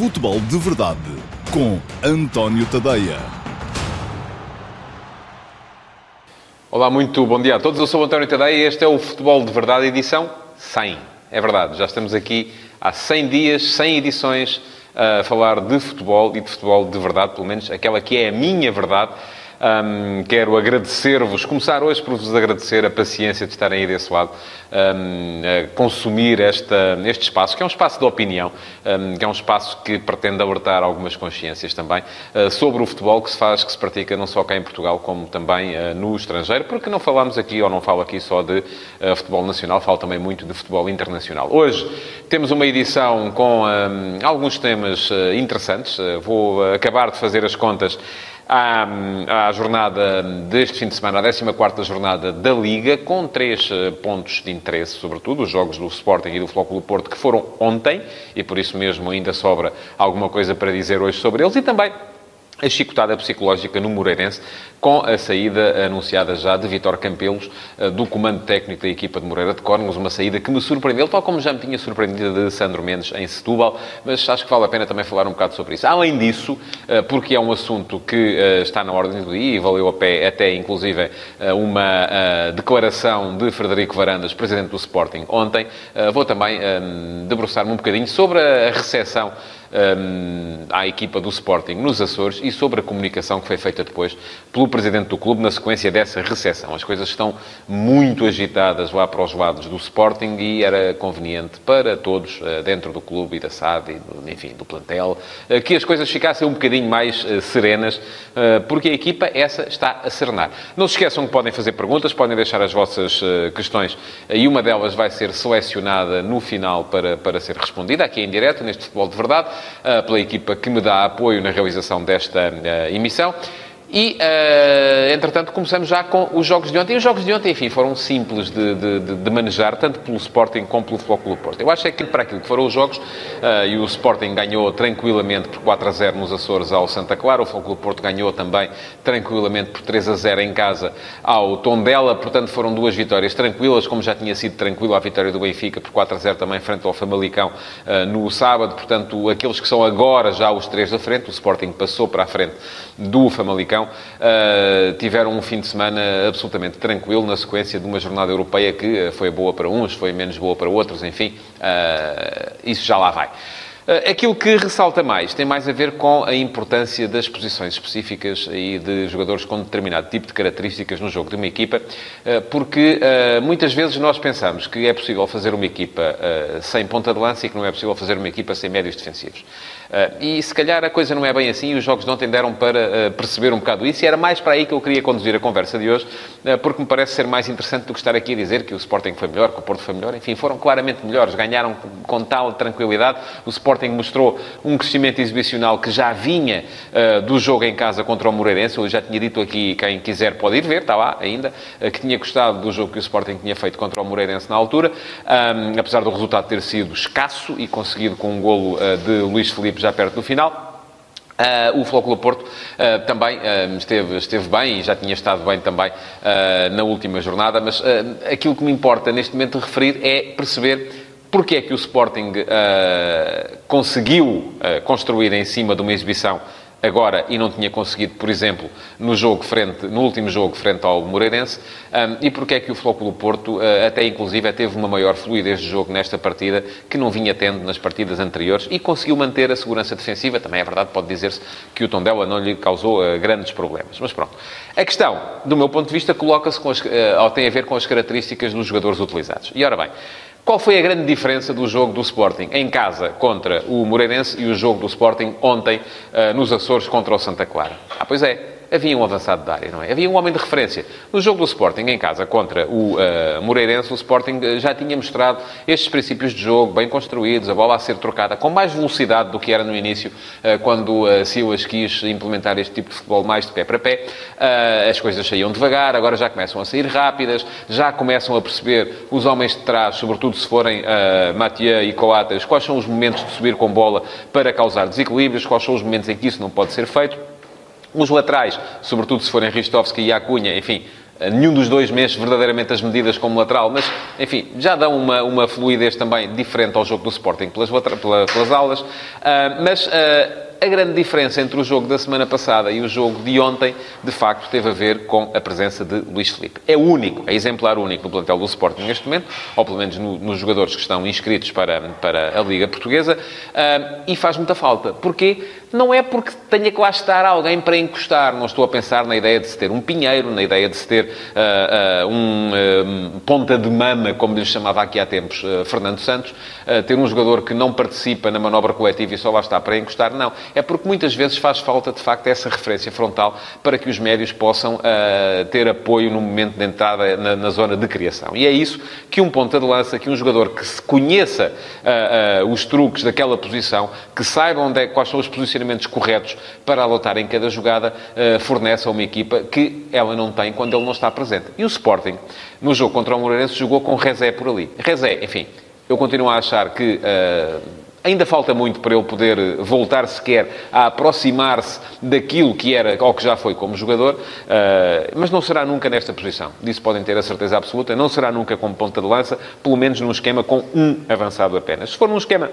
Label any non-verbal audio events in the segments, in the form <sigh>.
Futebol de Verdade com António Tadeia. Olá, muito bom dia a todos. Eu sou António Tadeia e este é o Futebol de Verdade, edição 100. É verdade, já estamos aqui há 100 dias, 100 edições a falar de futebol e de futebol de verdade, pelo menos aquela que é a minha verdade. Um, quero agradecer-vos, começar hoje por vos agradecer a paciência de estarem aí desse lado, um, a consumir esta, este espaço, que é um espaço de opinião, um, que é um espaço que pretende alertar algumas consciências também uh, sobre o futebol que se faz, que se pratica não só cá em Portugal, como também uh, no estrangeiro, porque não falamos aqui, ou não falo aqui só de uh, futebol nacional, falo também muito de futebol internacional. Hoje temos uma edição com alguns temas interessantes, vou acabar de fazer as contas à, à jornada deste fim de semana, a 14 jornada da Liga, com três eh, pontos de interesse, sobretudo, os jogos do Sporting e do Flóculo Porto, que foram ontem, e por isso mesmo ainda sobra alguma coisa para dizer hoje sobre eles, e também a chicotada psicológica no Moreirense, com a saída anunciada já de Vitor Campelos, eh, do comando técnico da equipa de Moreira de Córnegos, uma saída que me surpreendeu, tal como já me tinha surpreendido de Sandro Mendes em Setúbal, mas acho que vale a pena também falar um bocado sobre isso. Além disso, eh, porque é um assunto que eh, está na ordem do dia e valeu a pé até, inclusive, uma declaração de Frederico Varandas, presidente do Sporting, ontem, vou também debruçar-me um bocadinho sobre a recepção um, à equipa do Sporting nos Açores e sobre a comunicação que foi feita depois pelo presidente do clube na sequência dessa recessão. As coisas estão muito agitadas lá para os lados do Sporting e era conveniente para todos uh, dentro do clube e da SAD e, enfim, do plantel, uh, que as coisas ficassem um bocadinho mais uh, serenas, porque a equipa, essa, está a serenar. Não se esqueçam que podem fazer perguntas, podem deixar as vossas questões e uma delas vai ser selecionada no final para, para ser respondida, aqui em direto, neste Futebol de Verdade. Eh, pela equipa que me dá apoio na realização desta eh, emissão. E, uh, entretanto, começamos já com os jogos de ontem. E os jogos de ontem, enfim, foram simples de, de, de manejar, tanto pelo Sporting como pelo Flóculo Porto. Eu acho é que para aquilo que foram os jogos, uh, e o Sporting ganhou tranquilamente por 4 a 0 nos Açores ao Santa Clara, o Flóculo Porto ganhou também tranquilamente por 3 a 0 em casa ao Tondela, portanto foram duas vitórias tranquilas, como já tinha sido tranquila a vitória do Benfica por 4 a 0 também frente ao Famalicão uh, no sábado, portanto aqueles que são agora já os três da frente, o Sporting passou para a frente do Famalicão, uh, tiveram um fim de semana absolutamente tranquilo na sequência de uma jornada europeia que eh, foi boa para uns, foi menos boa para outros, enfim, uh, isso já lá vai. Aquilo que ressalta mais tem mais a ver com a importância das posições específicas e de jogadores com determinado tipo de características no jogo de uma equipa, porque muitas vezes nós pensamos que é possível fazer uma equipa sem ponta de lança e que não é possível fazer uma equipa sem médios defensivos. Uh, e se calhar a coisa não é bem assim e os jogos de ontem deram para uh, perceber um bocado isso e era mais para aí que eu queria conduzir a conversa de hoje, uh, porque me parece ser mais interessante do que estar aqui a dizer que o Sporting foi melhor, que o Porto foi melhor. Enfim, foram claramente melhores, ganharam com tal tranquilidade. O Sporting mostrou um crescimento exibicional que já vinha do jogo em casa contra o Moreirense. Eu já tinha dito aqui, quem quiser pode ir ver, está lá ainda, que tinha gostado do jogo que o Sporting tinha feito contra o Moreirense na altura, apesar do resultado ter sido escasso e conseguido com um golo de Luís Felipe já perto do final. Uh, o Flóculo Porto uh, também uh, esteve, esteve bem e já tinha estado bem também na última jornada, mas aquilo que me importa neste momento referir é perceber porque é que o Sporting conseguiu construir em cima de uma exibição agora e não tinha conseguido, por exemplo, no jogo frente, no último jogo frente ao Moreirense, um, e porque é que o Flóculo Porto, uh, até inclusive, teve uma maior fluidez de jogo nesta partida que não vinha tendo nas partidas anteriores e conseguiu manter a segurança defensiva. Também é verdade, pode dizer-se que o Tondela não lhe causou uh, grandes problemas. Mas pronto. A questão, do meu ponto de vista, coloca-se, uh, ou tem a ver com as características dos jogadores utilizados. E ora bem, qual foi a grande diferença do jogo do Sporting em casa contra o Moreirense e o jogo do Sporting ontem uh, nos Açores contra o Santa Clara? Ah, pois é havia um avançado de área, não é? Havia um homem de referência. No jogo do Sporting, em casa, contra o uh, Moreirense, o Sporting eh, já tinha mostrado estes princípios de jogo bem construídos, a bola a ser trocada com mais velocidade do que era no início, uh, quando uh, Silas quis implementar este tipo de futebol mais de pé para pé. Uh, as coisas saíam devagar, agora já começam a sair rápidas, já começam a perceber os homens de trás, sobretudo se forem uh, Mathieu e Coates, quais são os momentos de subir com bola para causar desequilíbrios, quais são os momentos em que isso não pode ser feito. Os laterais, sobretudo se forem Ristovski e Acunha, enfim, nenhum dos dois mexe verdadeiramente as medidas como lateral, mas, enfim, já dão uma, uma fluidez também diferente ao jogo do Sporting pelas, pelas aulas. Uh, mas uh, a grande diferença entre o jogo da semana passada e o jogo de ontem, de facto, teve a ver com a presença de Luís Felipe. É único, é exemplar único no plantel do Sporting neste momento, ou pelo menos no, nos jogadores que estão inscritos para, para a Liga Portuguesa, uh, e faz muita falta. Porquê? Não é porque tenha que lá estar alguém para encostar. Não estou a pensar na ideia de se ter um Pinheiro, na ideia de se ter uh, uh, um ponta de mama, como lhe chamava aqui há tempos Fernando Santos, ter um jogador que não participa na manobra coletiva e só lá está para encostar. Não é porque muitas vezes faz falta, de facto, essa referência frontal para que os médios possam uh, ter apoio no momento de entrada na, na, zona de criação. E é isso que um ponta de lança, que um jogador que se conheça uh, uh, os truques daquela posição, que saiba onde é, quais são os posicionamentos corretos para adotar em cada jogada, fornece a uma equipa que ela não tem quando ele não está presente. E o Sporting, no jogo contra o Moreirense, jogou com Rezé por ali. Rezé, enfim, eu continuo a achar que Ainda falta muito para ele poder voltar sequer a aproximar-se daquilo que era ou que já foi como jogador, eh, mas não será nunca nesta posição. Disso podem ter a certeza absoluta. Não será nunca como ponta de lança, pelo menos num esquema com um avançado apenas. Se for num esquema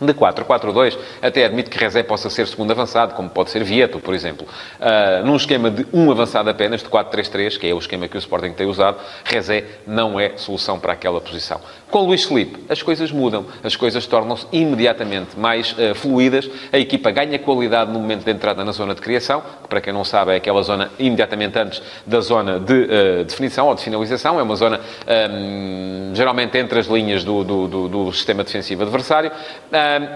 de 4-4-2, até admito que Rezé possa ser segundo avançado, como pode ser Vieto, por exemplo. Uh, num esquema de um avançado apenas, de 4-3-3, que é o esquema que o Sporting tem usado, Rezé não é solução para aquela posição. Com Luís Felipe, as coisas mudam, as coisas tornam-se imediatamente mais uh, fluídas, a equipa ganha qualidade no momento de entrada na zona de criação, que para quem não sabe é aquela zona imediatamente antes da zona de uh, definição ou de finalização, é uma zona um, geralmente entre as linhas do, do, do, do sistema defensivo adversário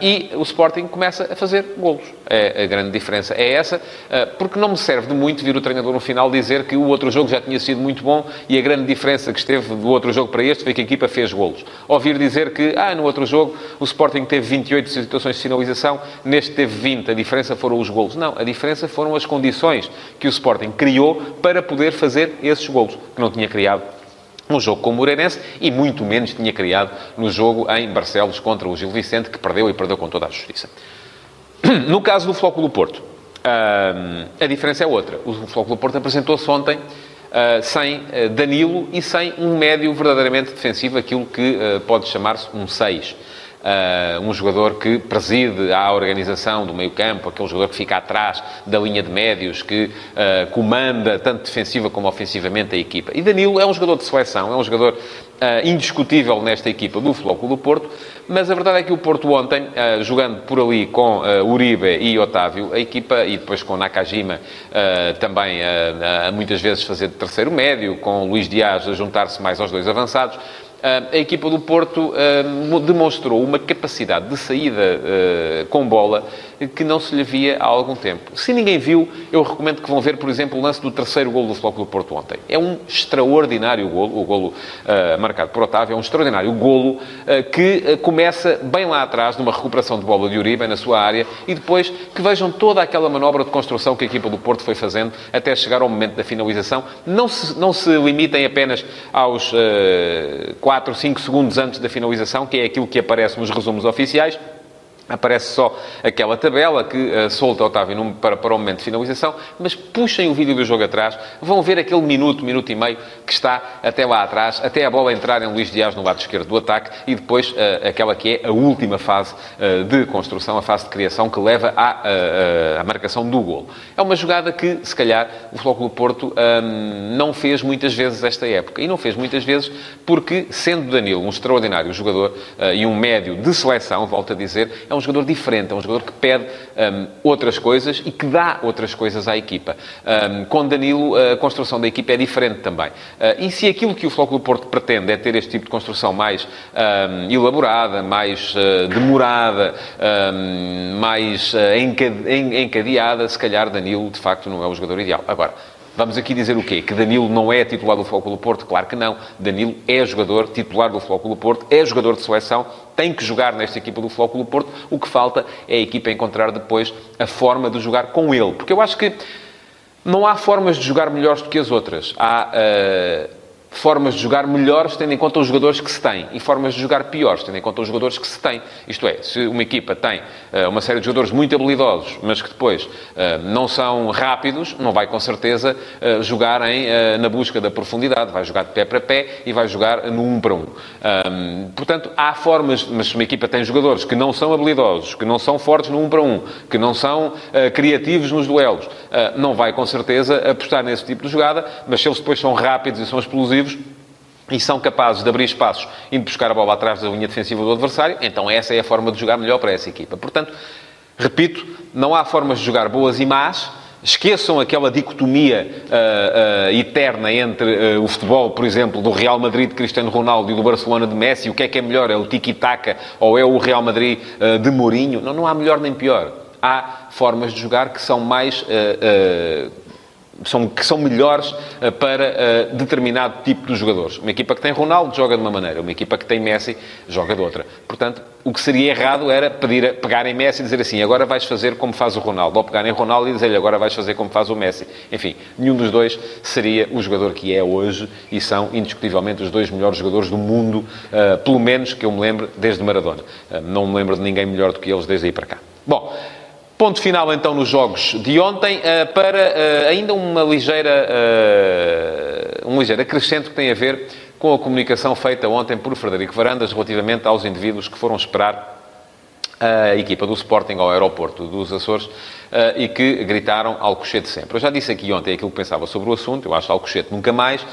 e o Sporting começa a fazer golos. É, a grande diferença é essa, uh, porque não me serve de muito vir o treinador no final dizer que o outro jogo já tinha sido muito bom e a grande diferença que esteve do outro jogo para este foi que a equipa fez golos. Ouvir dizer que, ah, no outro jogo o Sporting teve 28 situações de finalização, neste teve 20, a diferença foram os golos. Não, a diferença foram as condições que o Sporting criou para poder fazer esses golos, que não tinha criado um jogo com o Moreirense e muito menos tinha criado no jogo em Barcelos contra o Gil Vicente, que perdeu e perdeu com toda a justiça. <clears throat> No caso do Flóculo Porto, a diferença é outra. O Flóculo Porto apresentou-se ontem sem Danilo e sem um médio verdadeiramente defensivo, aquilo que pode chamar-se um 6. Uh, um jogador que preside a organização do meio-campo, aquele jogador que fica atrás da linha de médios, que uh, comanda tanto defensiva como ofensivamente a equipa. E Danilo é um jogador de seleção, é um jogador uh, indiscutível nesta equipa do Flóculo do Porto, mas a verdade é que o Porto ontem, jogando por ali com Uribe e Otávio, a equipa, e depois com Nakajima também muitas vezes fazer de terceiro médio, com Luís Dias a juntar-se mais aos dois avançados, a equipa do Porto demonstrou uma capacidade de saída eh, com bola que não se lhe via há algum tempo. Se ninguém viu, eu recomendo que vão ver, por exemplo, o lance do terceiro golo do Flóculo do Porto ontem. É um extraordinário golo, o golo uh, marcado por Otávio, é um extraordinário golo uh, que começa bem lá atrás, numa recuperação de bola de Uribe na sua área, e depois que vejam toda aquela manobra de construção que a equipa do Porto foi fazendo até chegar ao momento da finalização. Não se, não se limitem apenas aos uh, 4, 5 segundos antes da finalização, que é aquilo que aparece nos resumos oficiais, Aparece só aquela tabela que uh, solta Otávio num, para, para o momento de finalização, mas puxem o vídeo do jogo atrás, vão ver aquele minuto, minuto e meio que está até lá atrás, até a bola entrar em Luís Dias no lado esquerdo do ataque e depois uh, aquela que é a última fase uh, de construção, a fase de criação que leva à, à marcação do golo. É uma jogada que, se calhar, o Flóculo Porto um, não fez muitas vezes esta época. E não fez muitas vezes porque, sendo Danilo um extraordinário jogador e um médio de seleção, volto a dizer, é um jogador diferente, é um jogador que pede um, outras coisas e que dá outras coisas à equipa. Um, com Danilo, a construção da equipa é diferente também. Uh, e se aquilo que o Flóculo Porto pretende é ter este tipo de construção mais um, elaborada, mais uh, demorada, mais uh, encadeada, se calhar Danilo, de facto, não é o jogador ideal. Agora, Vamos aqui dizer o quê? Que Danilo não é titular do Flóculo Porto? Claro que não. Danilo é jogador titular do Flóculo Porto, é jogador de seleção, tem que jogar nesta equipa do Flóculo Porto. O que falta é a equipa encontrar depois a forma de jogar com ele. Porque eu acho que não há formas de jogar melhores do que as outras. Há... Uh formas de jogar melhores tendo em conta os jogadores que se têm e formas de jogar piores tendo em conta os jogadores que se têm. Isto é, se uma equipa tem uh, uma série de jogadores muito habilidosos, mas que depois uh, não são rápidos, não vai com certeza uh, jogar em, na busca da profundidade, vai jogar de pé para pé e vai jogar no 1 um para 1. Um. um. portanto, há formas, mas se uma equipa tem jogadores que não são habilidosos, que não são fortes no 1 um para 1, um, que não são criativos nos duelos, não vai com certeza apostar nesse tipo de jogada, mas se eles depois são rápidos e são explosivos, e são capazes de abrir espaços e de buscar a bola atrás da linha defensiva do adversário, então essa é a forma de jogar melhor para essa equipa. Portanto, repito, não há formas de jogar boas e más. Esqueçam aquela dicotomia uh, uh, eterna entre uh, o futebol, por exemplo, do Real Madrid de Cristiano Ronaldo e do Barcelona de Messi. O que é que é melhor? É o tiki-taka ou é o Real Madrid de Mourinho? Não, não há melhor nem pior. Há formas de jogar que são mais são, que são melhores uh, para uh, determinado tipo de jogadores. Uma equipa que tem Ronaldo joga de uma maneira, uma equipa que tem Messi joga de outra. Portanto, o que seria errado era pedir a, pegar em Messi e dizer assim, agora vais fazer como faz o Ronaldo, ou pegar em Ronaldo e dizer-lhe, agora vais fazer como faz o Messi. Enfim, nenhum dos dois seria o jogador que é hoje e são indiscutivelmente os dois melhores jogadores do mundo, uh, pelo menos que eu me lembro desde Maradona. não me lembro de ninguém melhor do que eles desde aí para cá. Bom, Ponto final então nos jogos de ontem, eh, para eh, ainda uma ligeira, eh, um ligeiro acrescento que tem a ver com a comunicação feita ontem por Frederico Varandas relativamente aos indivíduos que foram esperar a equipa do Sporting ao aeroporto dos Açores e que gritaram Alcochete sempre. Eu já disse aqui ontem aquilo que pensava sobre o assunto, eu acho Alcochete nunca mais.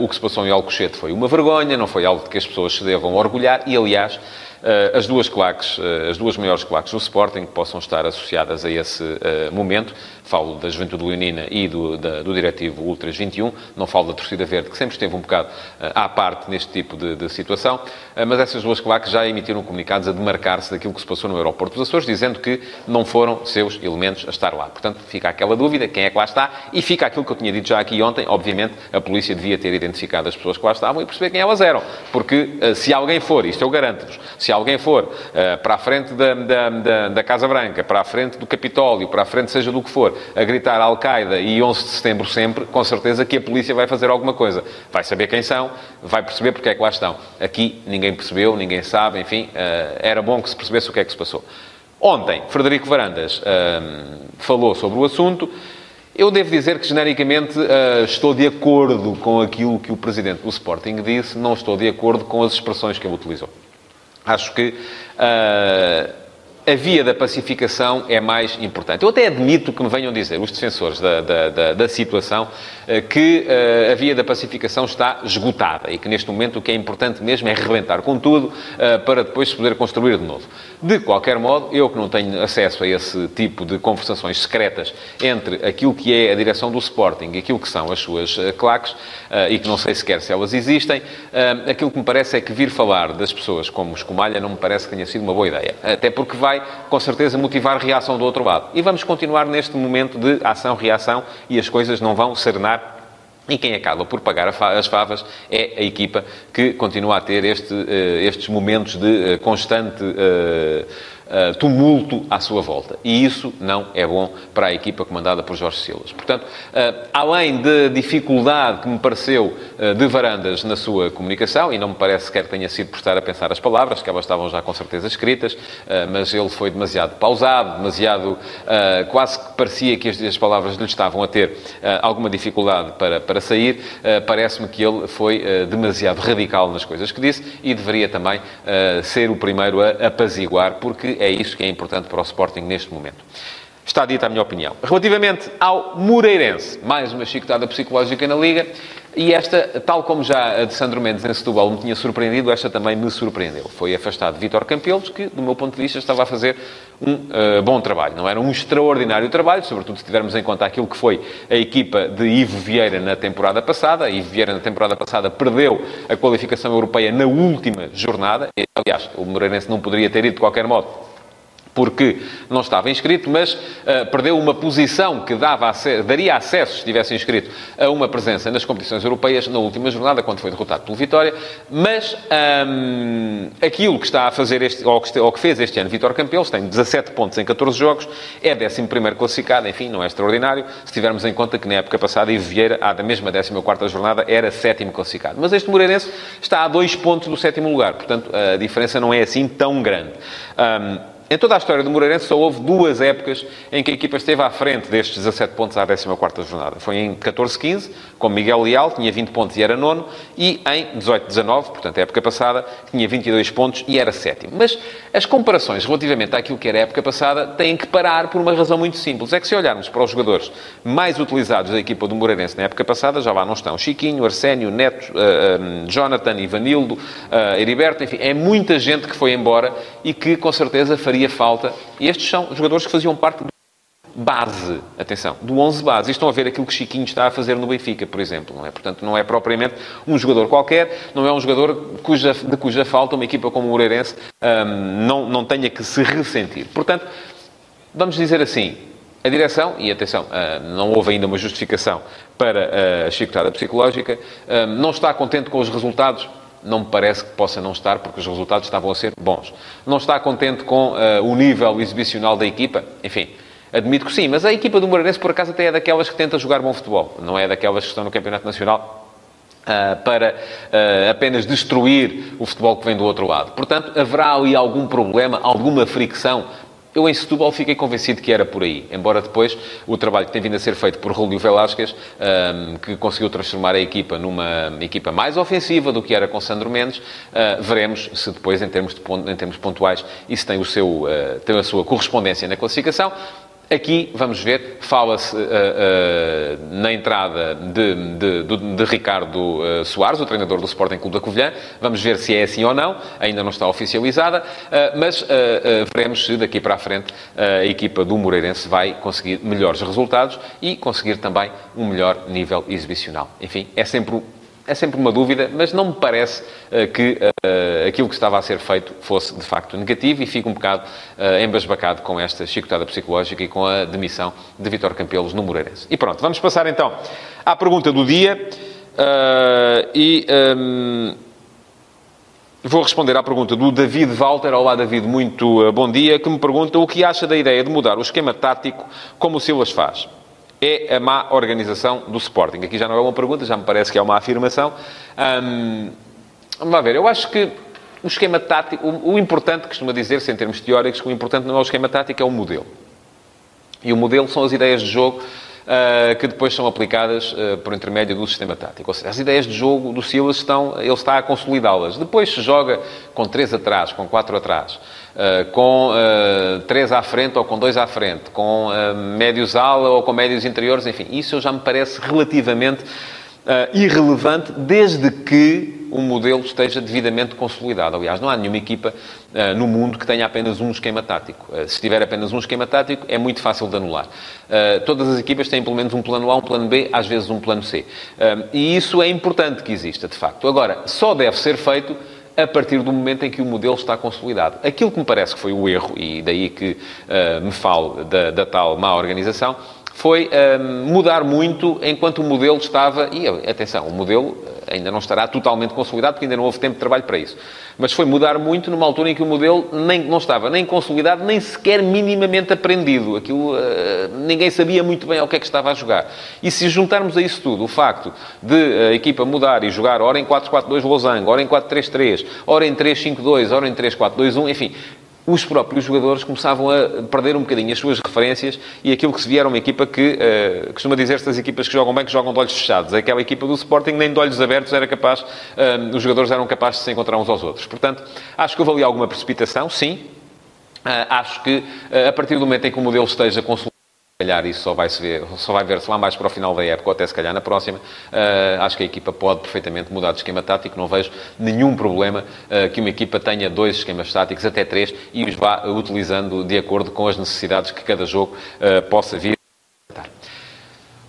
O que se passou em Alcochete foi uma vergonha, não foi algo de que as pessoas se devam orgulhar e, aliás, as duas claques, eh, as duas maiores claques do Sporting que possam estar associadas a esse eh, momento. Falo da Juventude Leonina e do, da, do diretivo Ultras 21. Não falo da torcida verde, que sempre esteve um bocado à parte neste tipo de, de situação. Mas essas duas claques já emitiram comunicados a demarcar-se daquilo que se passou no aeroporto dos Açores, dizendo que não foram seus elementos a estar lá. Portanto, fica aquela dúvida, quem é que lá está, e fica aquilo que eu tinha dito já aqui ontem. Obviamente, a polícia devia ter identificado as pessoas que lá estavam e perceber quem elas eram. Porque se alguém for, isto eu garanto-vos, se se alguém for uh, para a frente da, da, da, da, Casa Branca, para a frente do Capitólio, para a frente seja do que for, a gritar Al-Qaeda e 11 de setembro sempre, com certeza que a polícia vai fazer alguma coisa. Vai saber quem são, vai perceber porque é que lá estão. Aqui ninguém percebeu, ninguém sabe, enfim, uh, era bom que se percebesse o que é que se passou. Ontem, Frederico Varandas uh, falou sobre o assunto. Eu devo dizer que, genericamente, uh, estou de acordo com aquilo que o presidente do Sporting disse, não estou de acordo com as expressões que ele utilizou. Acho que uh, a via da pacificação é mais importante. Eu até admito que me venham dizer os defensores da, da, da, da situação que uh, a via da pacificação está esgotada e que neste momento o que é importante mesmo é rebentar com tudo para depois se poder construir de novo. De qualquer modo, eu que não tenho acesso a esse tipo de conversações secretas entre aquilo que é a direção do Sporting e aquilo que são as suas claques, e que não sei sequer se elas existem, aquilo que me parece é que vir falar das pessoas como Escumalha não me parece que tenha sido uma boa ideia. Até porque vai, com certeza, motivar reação do outro lado. E vamos continuar neste momento de ação-reação e as coisas não vão serenar e quem acaba por pagar as favas é a equipa que continua a ter este, estes momentos de constante uh, tumulto à sua volta. E isso não é bom para a equipa comandada por Jorge Silas. Portanto, uh, além da dificuldade que me pareceu uh, de Varandas na sua comunicação, e não me parece sequer que tenha sido por estar a pensar as palavras, que elas estavam já com certeza escritas, mas ele foi demasiado pausado, demasiado. quase que parecia que as, as palavras lhe estavam a ter alguma dificuldade para, para sair. Parece-me que ele foi demasiado radical nas coisas que disse e deveria também ser o primeiro a apaziguar, porque é isso que é importante para o Sporting neste momento. Está dita a minha opinião. Relativamente ao Moreirense, mais uma chicotada psicológica na Liga, e esta, tal como já a de Sandro Mendes em Setúbal me tinha surpreendido, esta também me surpreendeu. Foi afastado Vítor Campelos, que, do meu ponto de vista, estava a fazer um uh, bom trabalho. Não era um extraordinário trabalho, sobretudo se tivermos em conta aquilo que foi a equipa de Ivo Vieira na temporada passada. Ivo Vieira, na temporada passada, perdeu a qualificação europeia na última jornada. Aliás, o Moreirense não poderia ter ido de qualquer modo porque não estava inscrito, mas uh, perdeu uma posição que dava daria acesso, se estivesse inscrito, a uma presença nas competições europeias na última jornada, quando foi derrotado pelo Vitória. Mas um, aquilo que está a fazer, este, ou, que, ou que fez este ano Vitor Campelos, tem 17 pontos em 14 jogos, é 11 classificado, enfim, não é extraordinário, se tivermos em conta que na época passada, Ivo Vieira, há da mesma 14 jornada, era sétimo classificado. Mas este Moreirense está a dois pontos do sétimo lugar, portanto, a diferença não é assim tão grande. Um, em toda a história do Moreirense só houve duas épocas em que a equipa esteve à frente destes 17 pontos à 14ª jornada. Foi em 14-15, com Miguel Leal, tinha 20 pontos e era nono, e em 18-19, portanto, a época passada, tinha 22 pontos e era sétimo. Mas as comparações relativamente àquilo que era a época passada têm que parar por uma razão muito simples. É que se olharmos para os jogadores mais utilizados da equipa do Moreirense na época passada, já lá não estão Chiquinho, Arsénio, Neto, uh, Jonathan, Ivanildo, uh, Heriberto, enfim, é muita gente que foi embora e que com certeza faria faria falta. E estes são jogadores que faziam parte do base, atenção, do 11 base. E estão a ver aquilo que Chiquinho está a fazer no Benfica, por exemplo, não é? Portanto, não é propriamente um jogador qualquer, não é um jogador cuja, de cuja falta uma equipa como o Moreirense um, não, não tenha que se ressentir. Portanto, vamos dizer assim, a direção, e atenção, não houve ainda uma justificação para a chicotada psicológica, não está contente com os resultados não me parece que possa não estar, porque os resultados estavam a ser bons. Não está contente com uh, o nível exibicional da equipa? Enfim, admito que sim, mas a equipa do Moreirense, por acaso, até é daquelas que tenta jogar bom futebol. Não é daquelas que estão no Campeonato Nacional Uh, para uh, apenas destruir o futebol que vem do outro lado. Portanto, haverá ali algum problema, alguma fricção eu em Setúbal fiquei convencido que era por aí, embora depois o trabalho que tem vindo a ser feito por Rúlio Velasquez, um, que conseguiu transformar a equipa numa equipa mais ofensiva do que era com Sandro Mendes, uh, veremos se depois, em termos, de, em termos pontuais, isso tem, o seu, uh, tem a sua correspondência na classificação. Aqui, vamos ver, fala-se uh, uh, na entrada de, de, de, de Ricardo uh, Soares, o treinador do Sporting Clube da Covilhã. Vamos ver se é assim ou não. Ainda não está oficializada. mas veremos se daqui para a frente a equipa do Moreirense vai conseguir melhores resultados e conseguir também um melhor nível exibicional. Enfim, é sempre é sempre uma dúvida, mas não me parece uh, que uh, aquilo que estava a ser feito fosse de facto negativo e fico um bocado uh, embasbacado com esta chicotada psicológica e com a demissão de Vitor Campelos no Moreirense. E pronto, vamos passar então à pergunta do dia e um, ehm, vou responder à pergunta do David Walter. Olá, David, muito bom dia, que me pergunta o que acha da ideia de mudar o esquema tático como o Silas faz é a má organização do Sporting? Aqui já não é uma pergunta, já me parece que é uma afirmação. Vamos lá ver, eu acho que o esquema tático, o, o importante, costuma dizer-se em termos teóricos, que o importante não é o esquema tático, é o modelo. E o modelo são as ideias de jogo uh, que depois são aplicadas uh, por intermédio do sistema tático. Ou seja, as ideias de jogo do Silas estão, ele está a consolidá-las. Depois se joga com três atrás, com quatro atrás. Uh, com uh, três à frente ou com dois à frente, com uh, médios ala ou com médios interiores, enfim, isso já me parece relativamente irrelevante, desde que o modelo esteja devidamente consolidado. Aliás, não há nenhuma equipa no mundo que tenha apenas um esquema tático. se tiver apenas um esquema tático, é muito fácil de anular. todas as equipas têm pelo menos um plano A, um plano B, às vezes um plano C. e isso é importante que exista, de facto. Agora, só deve ser feito a partir do momento em que o modelo está consolidado. Aquilo que me parece que foi o erro, e daí que uh, me falo da, da, tal má organização, foi uh, mudar muito enquanto o modelo estava. E atenção, o modelo ainda não estará totalmente consolidado, porque ainda não houve tempo de trabalho para isso. Mas foi mudar muito numa altura em que o modelo nem, não estava nem consolidado, nem sequer minimamente aprendido. Aquilo, uh, ninguém sabia muito bem ao que é que estava a jogar. E se juntarmos a isso tudo o facto de a equipa mudar e jogar ora em 4-4-2 losango, ora em 4-3-3, ora em 3-5-2, ora em 3-4-2-1, enfim, os próprios jogadores começavam a perder um bocadinho as suas referências e aquilo que se via era uma equipa que, uh, costuma dizer-se das equipas que jogam bem, que jogam de olhos fechados. Aquela equipa do Sporting nem de olhos abertos era capaz, uh, os jogadores eram capazes de se encontrar uns aos outros. Portanto, acho que houve ali alguma precipitação, sim. Uh, acho que, a partir do momento em que o modelo esteja consolidado, calhar isso só vai, -se ver, só vai ver-se lá mais para o final da época, ou até se calhar na próxima. Uh, acho que a equipa pode perfeitamente mudar de esquema tático. Não vejo nenhum problema uh, que uma equipa tenha dois esquemas táticos, até três, e os vá utilizando de acordo com as necessidades que cada jogo uh, possa vir.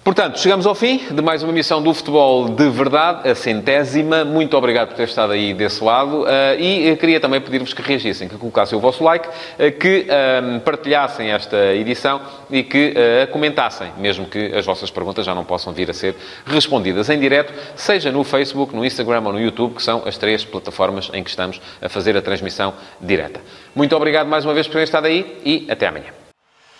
Portanto, chegamos ao fim de mais uma emissão do Futebol de Verdade, a centésima. Muito obrigado por ter estado aí desse lado. Uh, e queria também pedir-vos que reagissem, que colocassem o vosso like, uh, que uh, partilhassem esta edição e que comentassem, mesmo que as vossas perguntas já não possam vir a ser respondidas em direto, seja no Facebook, no Instagram ou no YouTube, que são as três plataformas em que estamos a fazer a transmissão direta. Muito obrigado mais uma vez por terem estado aí e até amanhã.